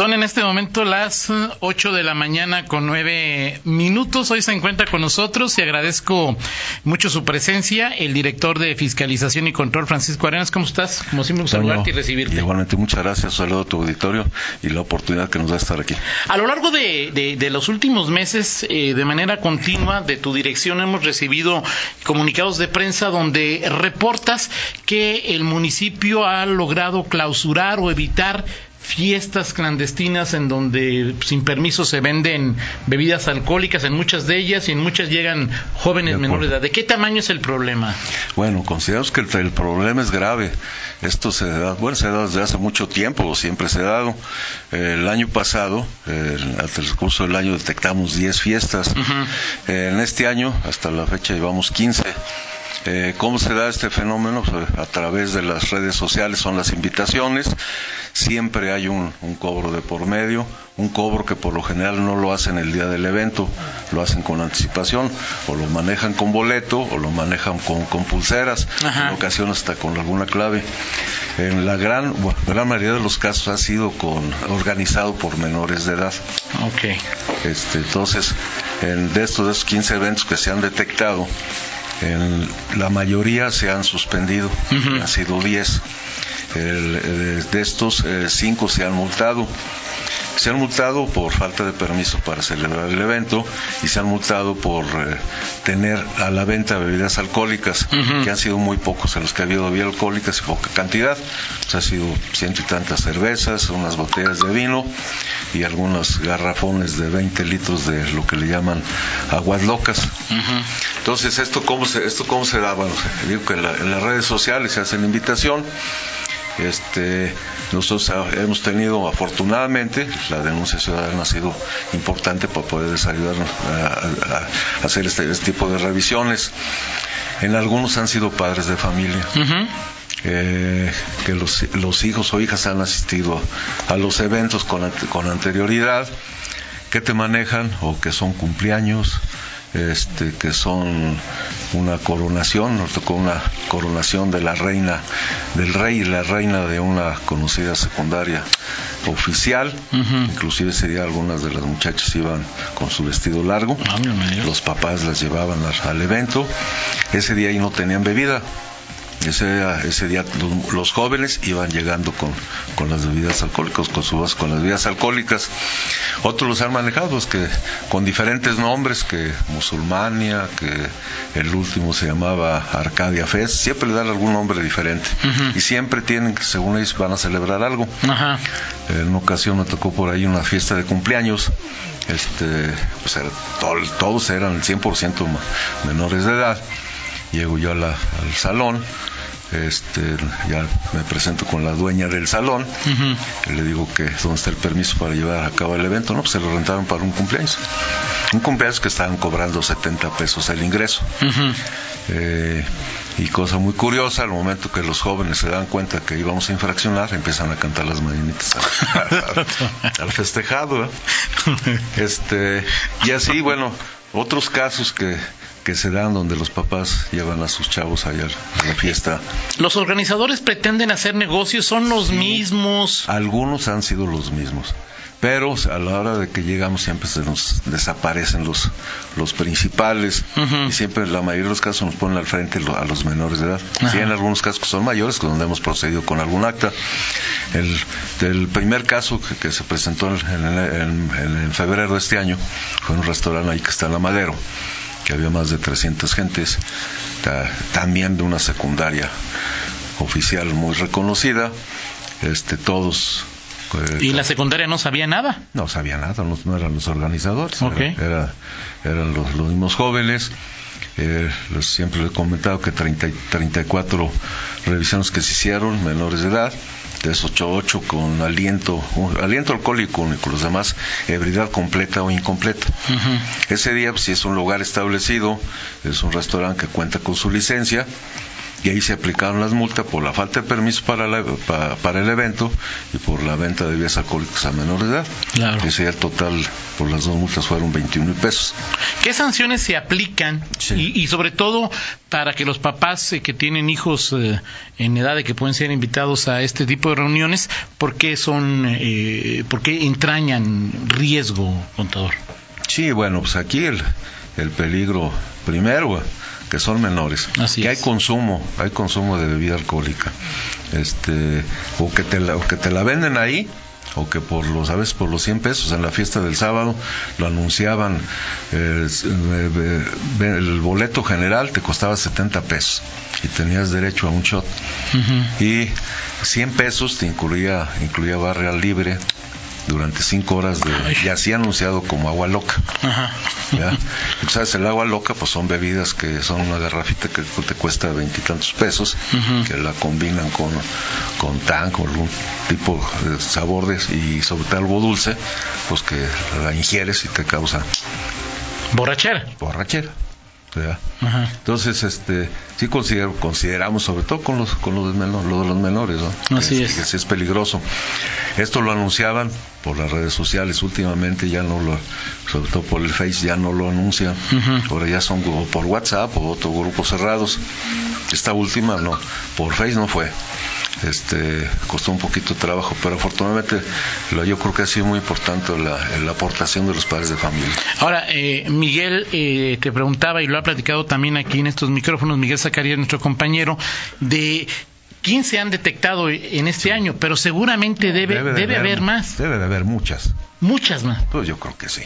Son en este momento las 8 de la mañana con 9 minutos. Hoy se encuentra con nosotros y agradezco mucho su presencia, el director de Fiscalización y Control, Francisco Arenas. ¿Cómo estás? Como siempre, saludarte y recibirte. Igualmente, muchas gracias. Saludo a tu auditorio y la oportunidad que nos da estar aquí. A lo largo de, de, los últimos meses, eh, de manera continua, de tu dirección hemos recibido comunicados de prensa donde reportas que el municipio ha logrado clausurar o evitar fiestas clandestinas en donde sin permiso se venden bebidas alcohólicas en muchas de ellas y en muchas llegan jóvenes menores de edad. ¿De qué tamaño es el problema? Bueno, consideramos que el, problema es grave. Esto se da, bueno, se da desde hace mucho tiempo, siempre se ha dado. El año pasado, al transcurso del año detectamos 10 fiestas. En este año, hasta la fecha, llevamos 15. Eh, ¿Cómo se da este fenómeno? Pues, a través de las redes sociales son las invitaciones, siempre hay un, cobro de por medio, un cobro que por lo general no lo hacen el día del evento, lo hacen con anticipación, o lo manejan con boleto, o lo manejan con, pulseras, en ocasiones hasta con alguna clave. En la gran, gran mayoría de los casos ha sido con, organizado por menores de edad. Okay. Este, entonces, en, de estos, de estos 15 eventos que se han detectado, en la mayoría se han suspendido, han sido 10. de estos, eh, cinco se han multado. Se han multado por falta de permiso para celebrar el evento y se han multado por eh, tener a la venta bebidas alcohólicas, que han sido muy pocos en los que ha habido bebidas alcohólicas y poca cantidad. O ha sido ciento y tantas cervezas, unas botellas de vino y algunos garrafones de 20 litros de lo que le llaman aguas locas. Entonces, ¿esto cómo se, esto cómo se da? Bueno, digo que en, en las redes sociales se hace la invitación este, nosotros hemos tenido, afortunadamente, la denuncia ciudadana ha sido importante para poder ayudar a, hacer este, este, tipo de revisiones. En algunos han sido padres de familia. Eh, que los, los, hijos o hijas han asistido a los eventos con, con anterioridad, que te manejan o que son cumpleaños, este, que son una coronación, nos tocó una coronación de la reina, del rey y la reina de una conocida secundaria oficial, inclusive ese día algunas de las muchachas iban con su vestido largo, ah, los papás las llevaban al evento, ese día ahí no tenían bebida, ese, ese día los, jóvenes iban llegando con, con las bebidas alcohólicas, con sus con las bebidas alcohólicas. Otros los han manejado, pues, que con diferentes nombres, que Musulmania, que el último se llamaba Arcadia Fest, siempre le dan algún nombre diferente. Y siempre tienen según ellos, van a celebrar algo. En una ocasión me tocó por ahí una fiesta de cumpleaños. Este, pues todos eran el 100% menores de edad llego yo al salón este, ya me presento con la dueña del salón, y le digo que dónde está el permiso para llevar a cabo el evento, no, pues se lo rentaron para un cumpleaños. Un cumpleaños que estaban cobrando 70 pesos el ingreso. Eh, y cosa muy curiosa, al momento que los jóvenes se dan cuenta que íbamos a infraccionar, empiezan a cantar las mañanitas al, festejado. Este, y así, bueno, otros casos que que se dan donde los papás llevan a sus chavos allá a la fiesta. ¿Los organizadores pretenden hacer negocios? ¿Son los mismos? Algunos han sido los mismos. Pero a la hora de que llegamos siempre se nos desaparecen los, los principales y siempre la mayoría de los casos nos ponen al frente a los menores de edad. Sí, en algunos casos que son mayores, donde hemos procedido con algún acta. El, el primer caso que, se presentó en, en, febrero de este año fue en un restaurante ahí que está en La Madero que había más de 300 gentes, también de una secundaria oficial muy reconocida, este, todos eh, ¿Y la secundaria no sabía nada? No sabía nada, no, eran los organizadores, era, eran los, mismos jóvenes. Eh, siempre he comentado que 30, 34 revisiones que se hicieron, menores de edad, de esos 8 con aliento, aliento alcohólico y con los demás ebriedad completa o incompleta. Ese día, pues, si es un lugar establecido, es un restaurante que cuenta con su licencia, y ahí se aplicaron las multas por la falta de permiso para, la- pa- para el evento y por la venta de bebidas alcohólicas a menores de edad. Claro. Ese el total por las dos multas fueron 21 mil pesos. ¿Qué sanciones se aplican? Sí. Y, y sobre todo para que los papás eh, que tienen hijos eh, en edad de que pueden ser invitados a este tipo de reuniones, ¿por qué son, eh, por qué entrañan riesgo, contador? Sí, bueno, pues aquí el, el peligro primero que son menores, Así que es. hay consumo, hay consumo de bebida alcohólica, este, o que te la, o que te la venden ahí, o que por los, a veces por los 100 pesos en la fiesta del sábado lo anunciaban, eh, eh, el boleto general te costaba 70 pesos y tenías derecho a un shot. Y 100 pesos te incluía, incluía barra libre durante 5 horas de, Ay. y así anunciado como agua loca. Ajá. ¿ya? Sabes, el agua loca, pues son bebidas que son una garrafita que te cuesta veintitantos pesos, Ujú. que la combinan con, con tan, con algún tipo de sabor de- y sobre todo algo dulce, pues que la ingieres y te causa Borrachera. borrachera. Entonces, este, sí considero, consideramos, sobre todo con los, con los, de menor- lo de los menores, ¿no? Así que, es. que sí es peligroso. Esto lo anunciaban por las redes sociales, últimamente ya no lo, sobre todo por el Face, ya no lo anuncian. Ahora ya son por WhatsApp o otros grupos cerrados. Esta última no, por Face no fue. Este, costó un poquito de trabajo, pero afortunadamente lo, yo creo que ha sido muy importante la, la aportación de los padres de familia. Ahora, eh, Miguel eh, te preguntaba, y lo ha platicado también aquí en estos micrófonos, Miguel Zacarías, nuestro compañero, de 15 han detectado en este año, pero seguramente debe, debe, de haber más, Debe de haber muchas. muchas más. Pues yo creo que sí.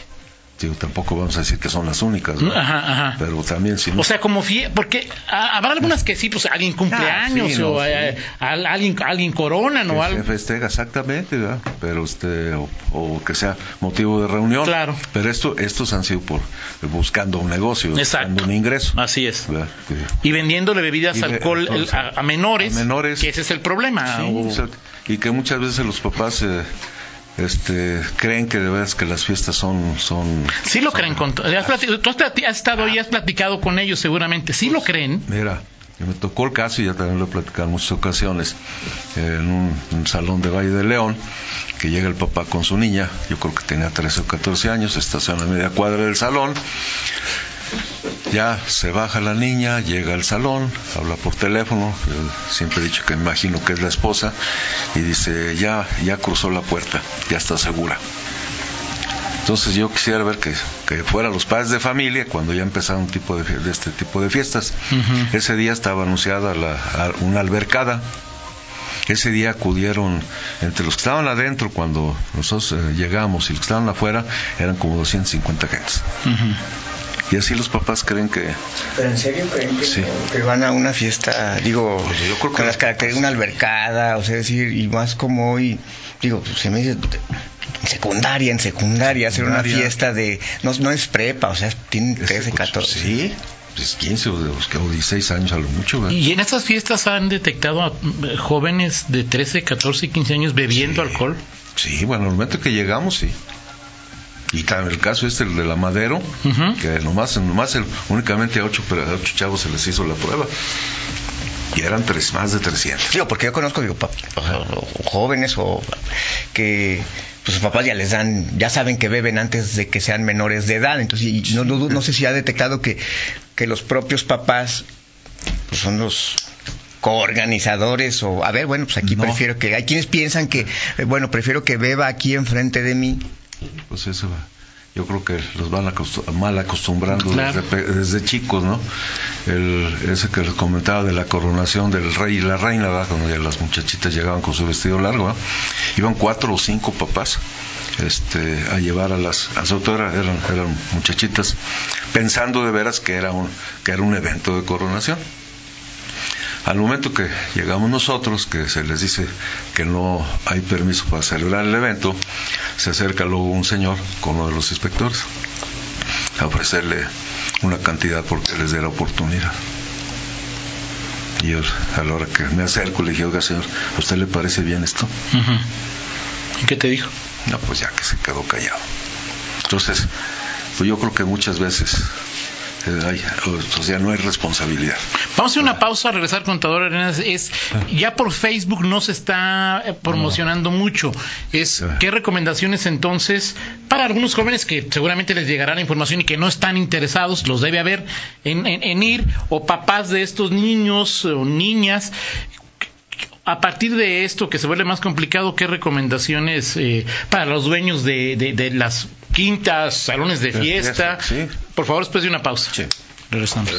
Digo, tampoco vamos a decir que son las únicas, ¿no? Ajá, ajá. Pero también si no- O sea, como fie porque habrá algunas que sí, pues alguien cumpleaños Ah, sí, no, o sí. eh, al- alguien, alguien coronan o que se algo. festeja exactamente, ¿verdad? Pero este o, o que sea motivo de reunión. Claro. Pero esto estos han sido por buscando un negocio, Exacto. buscando un ingreso. Así es. Y vendiéndole bebidas Y alcohol el- a, a menores, a menores. que ese es el problema. Sí, o- y que muchas veces los papás eh, este creen que de veras que las fiestas son son Sí lo son- creen. Con, has tú has, estado ahí, has platicado con ellos seguramente. Sí lo creen. Mira, me tocó el caso y ya también lo he platicado en muchas ocasiones en un, un salón de Valle de León que llega el papá con su niña, yo creo que tenía 13 o 14 años, estaciona a media cuadra del salón. Ya se baja la niña, llega al salón, habla por teléfono, yo siempre he dicho que imagino que es la esposa, y dice, ya, ya cruzó la puerta, ya está segura. Entonces yo quisiera ver que, que fueran los padres de familia cuando ya empezaron un tipo de, este tipo de fiestas. Ese día estaba anunciada la, una albercada. Ese día acudieron, entre los que estaban adentro cuando nosotros eh, llegamos y los que estaban afuera, eran como 250 gentes. Y así los papás creen que... ¿Pero en serio creen que, Sí. que van a una fiesta, digo, Pues yo creo que con las características, una albercada, o sea, decir, y más como hoy, digo, pues, se me dice, en secundaria, en secundaria, hacer una fiesta de, no, no es prepa, o sea, tienen 13, Este, pues, 14. Sí, pues 15 o, de los que- o 16 años a lo mucho. ¿verdad? Y en estas fiestas han detectado a eh, jóvenes de 13, 14 y 15 años bebiendo Sí. alcohol. Sí, bueno, al momento que llegamos, sí. Y también el caso este, el de la Madero, que nomás, nomás el- únicamente a ocho, pero a ocho chavos se les hizo la prueba. Y eran tres, más de 300. Digo, porque yo conozco, digo, pap- o sea, o jóvenes o que pues sus papás ya les dan, ya saben que beben antes de que sean menores de edad, entonces y no, no, no sé si ha detectado que, que los propios papás pues, son los coorganizadores o a ver, bueno, pues aquí No. prefiero que hay quienes piensan que eh, bueno, prefiero que beba aquí enfrente de mí. Pues eso, yo creo que los van mal acostumbrando Claro. desde, chicos, ¿no? El, ese que les comentaba de la coronación del rey y la reina, ¿verdad? Cuando ya las muchachitas llegaban con su vestido largo, ¿verdad? Iban cuatro o cinco papás este, a llevar a las, a eran, eran, eran muchachitas, pensando de veras que era un, que era un evento de coronación. Al momento que llegamos nosotros, que se les dice que no hay permiso para celebrar el evento, se acerca luego un señor con uno de los inspectores a ofrecerle una cantidad porque les dé la oportunidad. Y yo, a la hora que me acerco, le dije, oiga señor, ¿a usted le parece bien esto? ¿Y qué te dijo? No, pues ya que se quedó callado. Entonces, pues yo creo que muchas veces o sea, no hay responsabilidad. Vamos a hacer una pausa, a regresar contador Arenas. Es ya por Facebook no se está eh, promocionando mucho. Es qué recomendaciones entonces para algunos jóvenes que seguramente les llegará la información y que no están interesados, los debe haber en, en ir o papás de estos niños o niñas a partir de esto que se vuelve más complicado, ¿qué recomendaciones eh, para los dueños de, de, las quintas, salones de fiesta? Por favor, después de una pausa. Sí. Regresamos.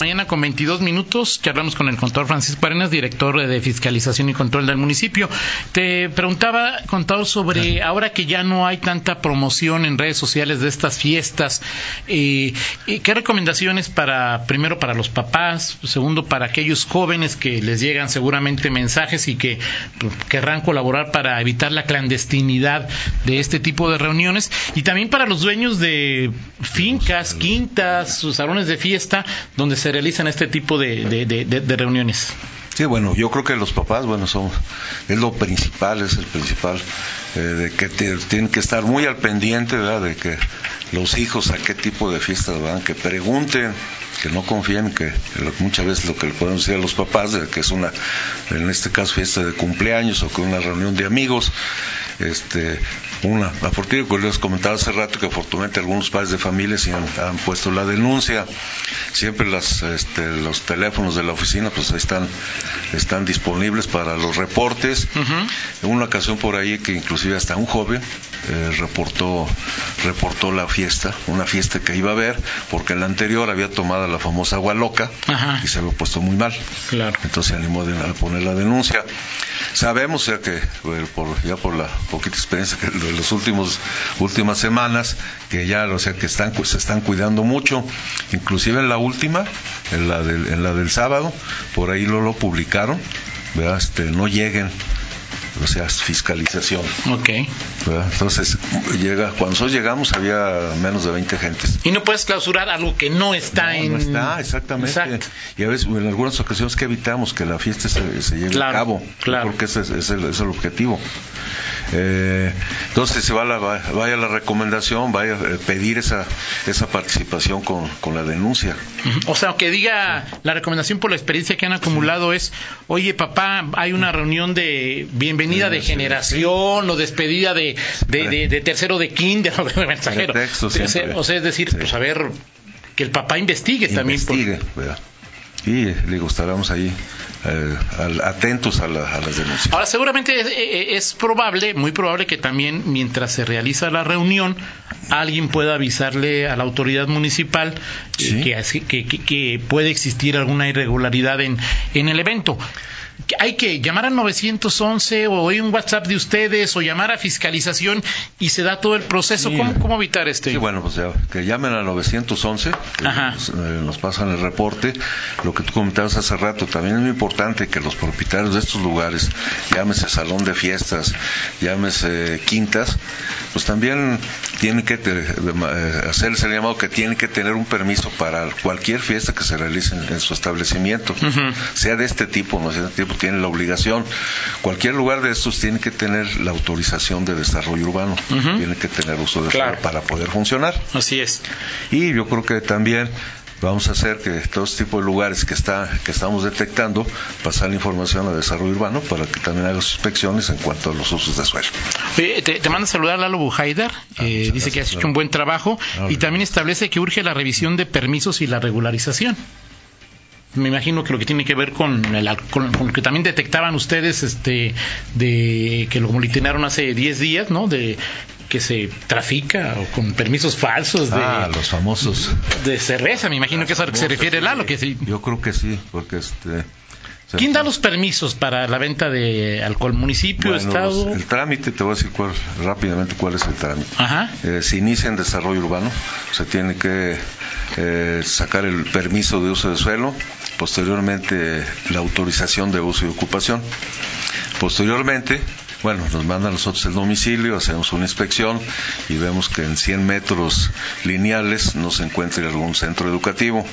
Mañana con 22 minutos charlamos con el contador Francisco Arenas, director de Fiscalización y Control del municipio. Te preguntaba, contador, sobre ahora que ya no hay tanta promoción en redes sociales de estas fiestas, eh, ¿qué recomendaciones para, primero para los papás, segundo para aquellos jóvenes que les llegan seguramente mensajes y que pues, querrán colaborar para evitar la clandestinidad de este tipo de reuniones. Y también para los dueños de fincas, quintas, salones de fiesta donde se realizan este tipo de, reuniones? Sí, bueno, yo creo que los papás, bueno, son, es lo principal, es el principal, eh, de que tienen que estar muy al pendiente, ¿verdad? De que los hijos a qué tipo de fiestas van, que pregunten, que no confíen, que muchas veces lo que le podemos decir a los papás, de que es una, en este caso, fiesta de cumpleaños o que una reunión de amigos, este, una, afortunadamente, les comentaba hace rato que afortunadamente algunos padres de familia sí han, puesto la denuncia, siempre las, este, los teléfonos de la oficina pues están, están disponibles para los reportes. En una ocasión por ahí que inclusive hasta un joven eh, reportó, reportó la fiesta, una fiesta que iba a ver, porque en la anterior había tomado la famosa agua loca y se había puesto muy mal. Claro. Entonces se animó a poner la denuncia. Sabemos ya que por, ya por la poquita experiencia que de las últimas semanas que ya o sea que están se están cuidando mucho, inclusive en la última, en la del, en la del sábado, por ahí lo, lo publicaron, Este, no lleguen o sea, fiscalización. Ok. Entonces, llega, cuando nosotros llegamos había menos de 20 gentes. Y no puedes clausurar algo que no está en... No está, exactamente. Y a veces, en algunas ocasiones que evitamos que la fiesta se, se lleve a cabo, claro. porque ese es, el, es el objetivo. Eh, entonces, se va la, vaya la recomendación, vaya a pedir esa, esa participación con, con la denuncia. O sea, que diga la recomendación por la experiencia que han acumulado es, oye papá, hay una reunión de bienvenida de generación o despedida de, de, tercero de kinder o de mensajero. o sea, es decir, pues a ver, que el papá investigue, también. Investigue, y le gustaremos ahí eh, atentos a, las denuncias. Ahora, seguramente eh, es, probable, muy probable que también mientras se realiza la reunión, alguien pueda avisarle a la autoridad municipal eh, que, que, puede existir alguna irregularidad en, en el evento hay que llamar al 911 o hay un WhatsApp de ustedes o llamar a fiscalización y se da todo el proceso. ¿Cómo, evitar esto? Sí, bueno, pues ya, que llamen al 911, nos, eh, nos, pasan el reporte. Lo que tú comentabas hace rato, también es muy importante que los propietarios de estos lugares, llámese salón de fiestas, llámese quintas, pues también tienen que eh, hacerse el llamado que tienen que tener un permiso para cualquier fiesta que se realice en, su establecimiento, sea de este tipo, no sea de este tipo tiene la obligación. Cualquier lugar de estos tiene que tener la autorización de desarrollo urbano, tiene que tener uso de suelo para poder funcionar. Así es. Y yo creo que también vamos a hacer que todo este tipo de lugares que está que estamos detectando pasar la información a desarrollo urbano para que también haga sus inspecciones en cuanto a los usos de suelo. te, manda a saludar Lalo Bujaidar, ah, eh, dice que has hecho un buen trabajo ah, y también establece que urge la revisión de permisos y la regularización me imagino que lo que tiene que ver con, el, con, lo que también detectaban ustedes, este, de que lo molitenaron hace 10 días, ¿no? De que se trafica o con permisos falsos de ah, los famosos de cerveza, me imagino que es a lo que se refiere Lalo, que sí. Yo creo que sí, porque este ¿Quién da los permisos para la venta de alcohol? ¿Municipio, Estado? el trámite, te voy a decir rápidamente cuál es el trámite. Ajá. Eh, se inicia en desarrollo urbano, se tiene que eh, sacar el permiso de uso de suelo, posteriormente la autorización de uso y ocupación. Posteriormente, bueno, nos mandan nosotros el domicilio, hacemos una inspección y vemos que en 100 metros lineales no se encuentra algún centro educativo.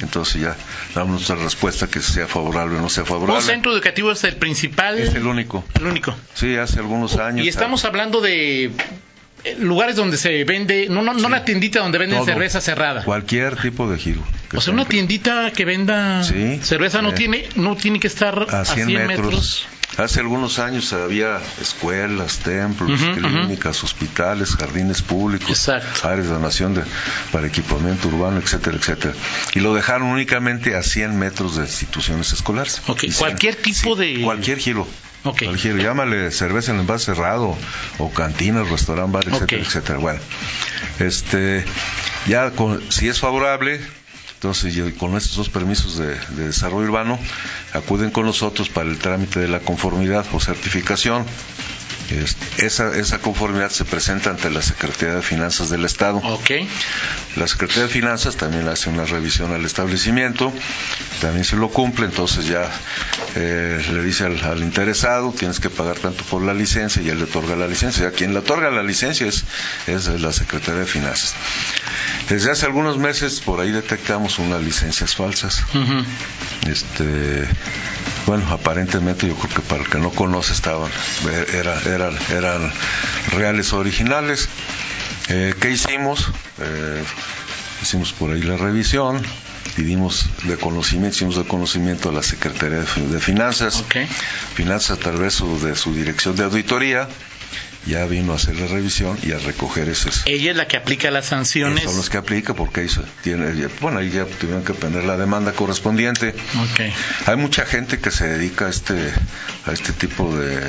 Entonces ya damos nuestra respuesta que sea favorable o no sea favorable. ¿Un centro educativo es el principal? Es el único. El único. Sí, hace algunos años. Y estamos hablando de eh, lugares donde se vende, no, no, no la tiendita donde venden Todo. cerveza cerrada. Cualquier tipo de giro. O sea, una tiendita que venda Sí, cerveza no eh, tiene no tiene que estar a 100, metros. metros. Hace algunos años había escuelas, templos, clínicas, hospitales, jardines públicos, Exacto. áreas de donación de, para equipamiento urbano, etcétera, etcétera. Y lo dejaron únicamente a 100 metros de instituciones escolares. Ok, Y 100. cualquier tipo de- Cualquier giro. Ok. Cualquier giro. Llámale cerveza en envase cerrado, o cantina, restaurante, bar, etcétera, etcétera. Bueno, este, ya con- si es favorable, entonces con estos dos permisos de desarrollo urbano, acuden con nosotros para el trámite de la conformidad o certificación. Este, esa, esa conformidad se presenta ante la Secretaría de Finanzas del Estado. Ok. La Secretaría de Finanzas también hace una revisión al establecimiento, también se lo cumple, entonces ya eh, le dice al, al interesado, tienes que pagar tanto por la licencia y él le otorga la licencia. Ya quien le otorga la licencia es, es la Secretaría de Finanzas. Desde hace algunos meses por ahí detectamos unas licencias falsas. Este, bueno, aparentemente yo creo que para el que no conoce estaban, era- eran, eran reales originales. Eh, ¿Qué hicimos? Eh, hicimos por ahí la revisión, pedimos de conocimiento, hicimos de conocimiento a la Secretaría de, Fi- de Finanzas, Ok. Finanzas a través de su dirección de auditoría, ya vino a hacer la revisión y a recoger esos, Ella es la que aplica las sanciones. son los que aplica porque ahí tiene, bueno, ahí ya tuvieron que poner la demanda correspondiente. Ok. Hay mucha gente que se dedica a este, a este tipo de,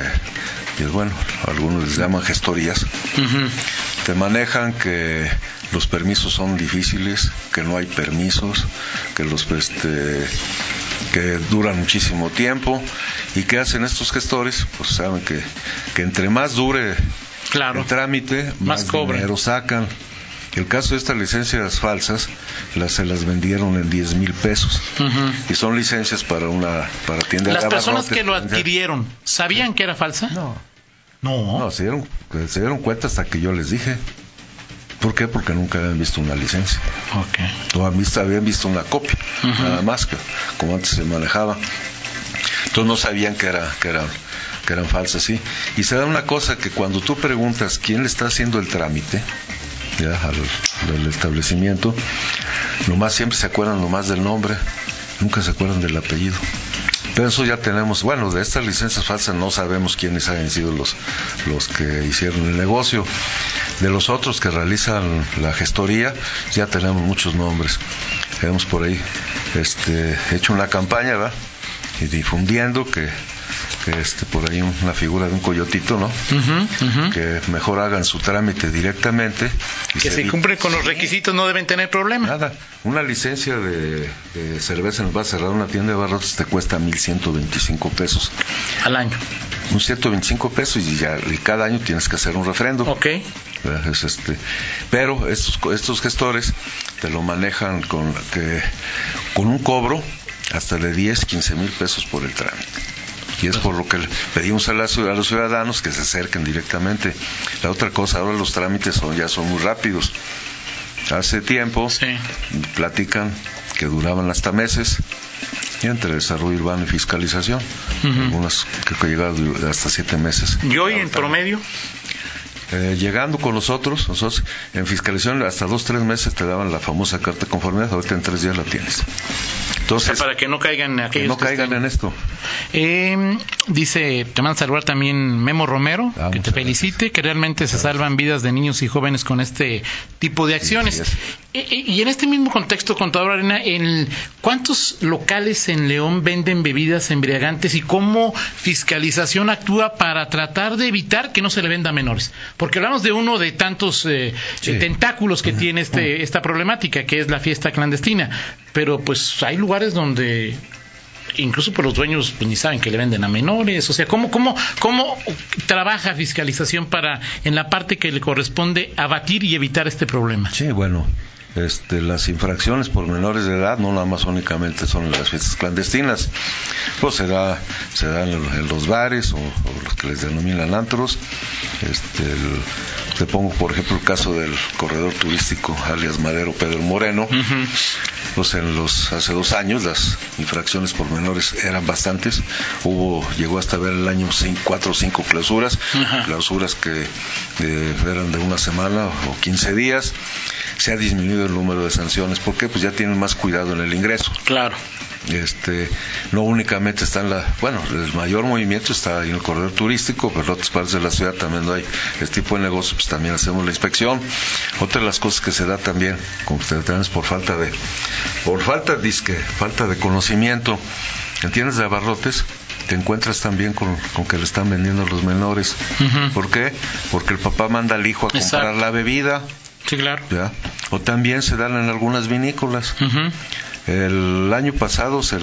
y bueno, algunos les llaman gestorías. Te manejan que los permisos son difíciles, que no hay permisos, que los este, que duran muchísimo tiempo y que hacen estos gestores, pues saben que, que entre más dure Claro. el trámite, Más más, dinero sacan. El caso de estas licencias falsas, las, se las vendieron en 10 mil pesos. Ujú. Y son licencias para una para tienda Las de personas que lo adquirieron, ¿sabían que era falsa? No, No. no, se dieron, se dieron cuenta hasta que yo les dije. ¿Por qué? Porque nunca habían visto una licencia. Ok. No habían visto, habían visto una copia, nada más que como antes se manejaba. Entonces no sabían que era que eran que eran falsas, sí. Y se da una cosa que cuando tú preguntas quién le está haciendo el trámite ya, al, del establecimiento, nomás siempre se acuerdan nomás del nombre, nunca se acuerdan del apellido. Pero eso ya tenemos, bueno, de estas licencias falsas no sabemos quiénes hayan sido los, los que hicieron el negocio. De los otros que realizan la gestoría, ya tenemos muchos nombres. Hemos por ahí este, hecho una campaña, ¿verdad? Y difundiendo que, que este, por ahí una figura de un coyotito, ¿no? Que mejor hagan su trámite directamente. y Que se evite- cumplen con los requisitos, no deben tener problema. Nada, una licencia de, de cerveza en el bar cerrado, una tienda de barrotes te cuesta 1.125 pesos. Al año. Un 125 pesos y ya y cada año tienes que hacer un refrendo. Ok. ¿verdad? Es este, pero estos, estos gestores te lo manejan con, que, con un cobro hasta de 10, 15 mil pesos por el trámite. Y es por lo que pedimos a, la a los ciudadanos que se acerquen directamente. La otra cosa, ahora los trámites son, ya son muy rápidos. Hace tiempo Sí. platican que duraban hasta meses y entre desarrollo urbano y fiscalización. Algunas creo que llegaron hasta siete meses. ¿Y hoy en promedio? Eh, llegando con nosotros, nosotros en fiscalización hasta dos, tres meses te daban la famosa carta de conformidad, ahorita en tres días la tienes. O sea, Entonces, para que no caigan que aquellos no que caigan estén- en esto. Eh, dice, te manda a saludar también Memo Romero, Ah, que te felicite, que realmente se salvan vidas de niños y jóvenes con este tipo de acciones. Eh, eh, y en este mismo contexto, contador Arena, en ¿cuántos locales en León venden bebidas embriagantes y cómo fiscalización actúa para tratar de evitar que no se le venda a menores? Porque hablamos de uno de tantos eh, Sí. eh, tentáculos que tiene este, esta problemática, que es la fiesta clandestina. Pero pues hay lugares donde incluso por los dueños pues, ni saben que le venden a menores, o sea, ¿cómo, cómo, cómo trabaja fiscalización para en la parte que le corresponde abatir y evitar este problema? Sí, bueno, este, las infracciones por menores de edad no nada más únicamente son las fiestas clandestinas, pues se da, se da en, los bares o, o los que les denominan antros. Este, el- te pongo por ejemplo el caso del corredor turístico alias Madero Pedro Moreno. Pues en los hace dos años las infracciones por menores eran bastantes. Hubo, llegó hasta ver el año cuatro o cinco clausuras, clausuras que eh, eran de una semana o 15 días. Se ha disminuido el número de sanciones porque pues ya tienen más cuidado en el ingreso. Claro este no únicamente está en la bueno el mayor movimiento está en el corredor turístico pero en otras partes de la ciudad también no hay este tipo de negocios pues también hacemos la inspección otra de las cosas que se da también como ustedes es por falta de por falta disque falta de conocimiento ¿entiendes de abarrotes te encuentras también con, que le están vendiendo a los menores. ¿Por qué? Porque el papá manda al hijo a comprar la bebida. Sí, claro. O también se dan en algunas vinícolas. El año pasado se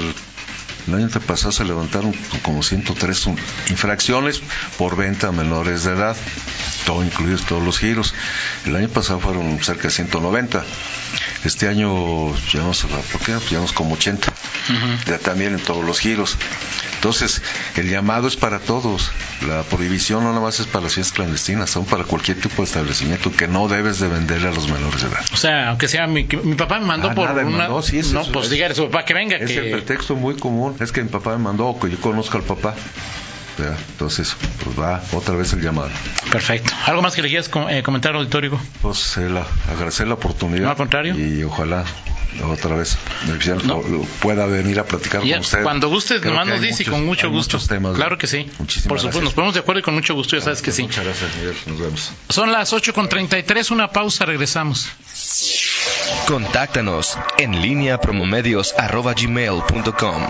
el año pasado se levantaron como 103 infracciones por venta a menores de edad, todo incluidos todos los giros. El año pasado fueron cerca de 190. Este año llevamos, ¿por qué? llevamos como 80. Ya también en todos los giros. Entonces, el llamado es para todos. La prohibición no nada más es para las fiestas clandestinas, son para cualquier tipo de establecimiento que no debes de venderle a los menores de edad. O sea, aunque sea mi, mi papá me mandó ah, por una... no, pues diga a su papá que venga. Es el pretexto muy común. Es que mi papá me mandó o que yo conozco al papá. Entonces, pues va otra vez el llamado. Perfecto. ¿Algo más que le quieras eh, comentar, auditorio? Pues eh, agradecer la oportunidad. No, al contrario. Y ojalá otra vez pueda venir a platicar con usted. Cuando guste, nomás nos dice y con mucho gusto. Temas, claro que sí. Por supuesto, nos ponemos de acuerdo y con mucho gusto, ya sabes que sí. Muchas gracias, Miguel. Nos vemos. Son las 8.33, una pausa, regresamos. Contáctanos en línea promomedios.com.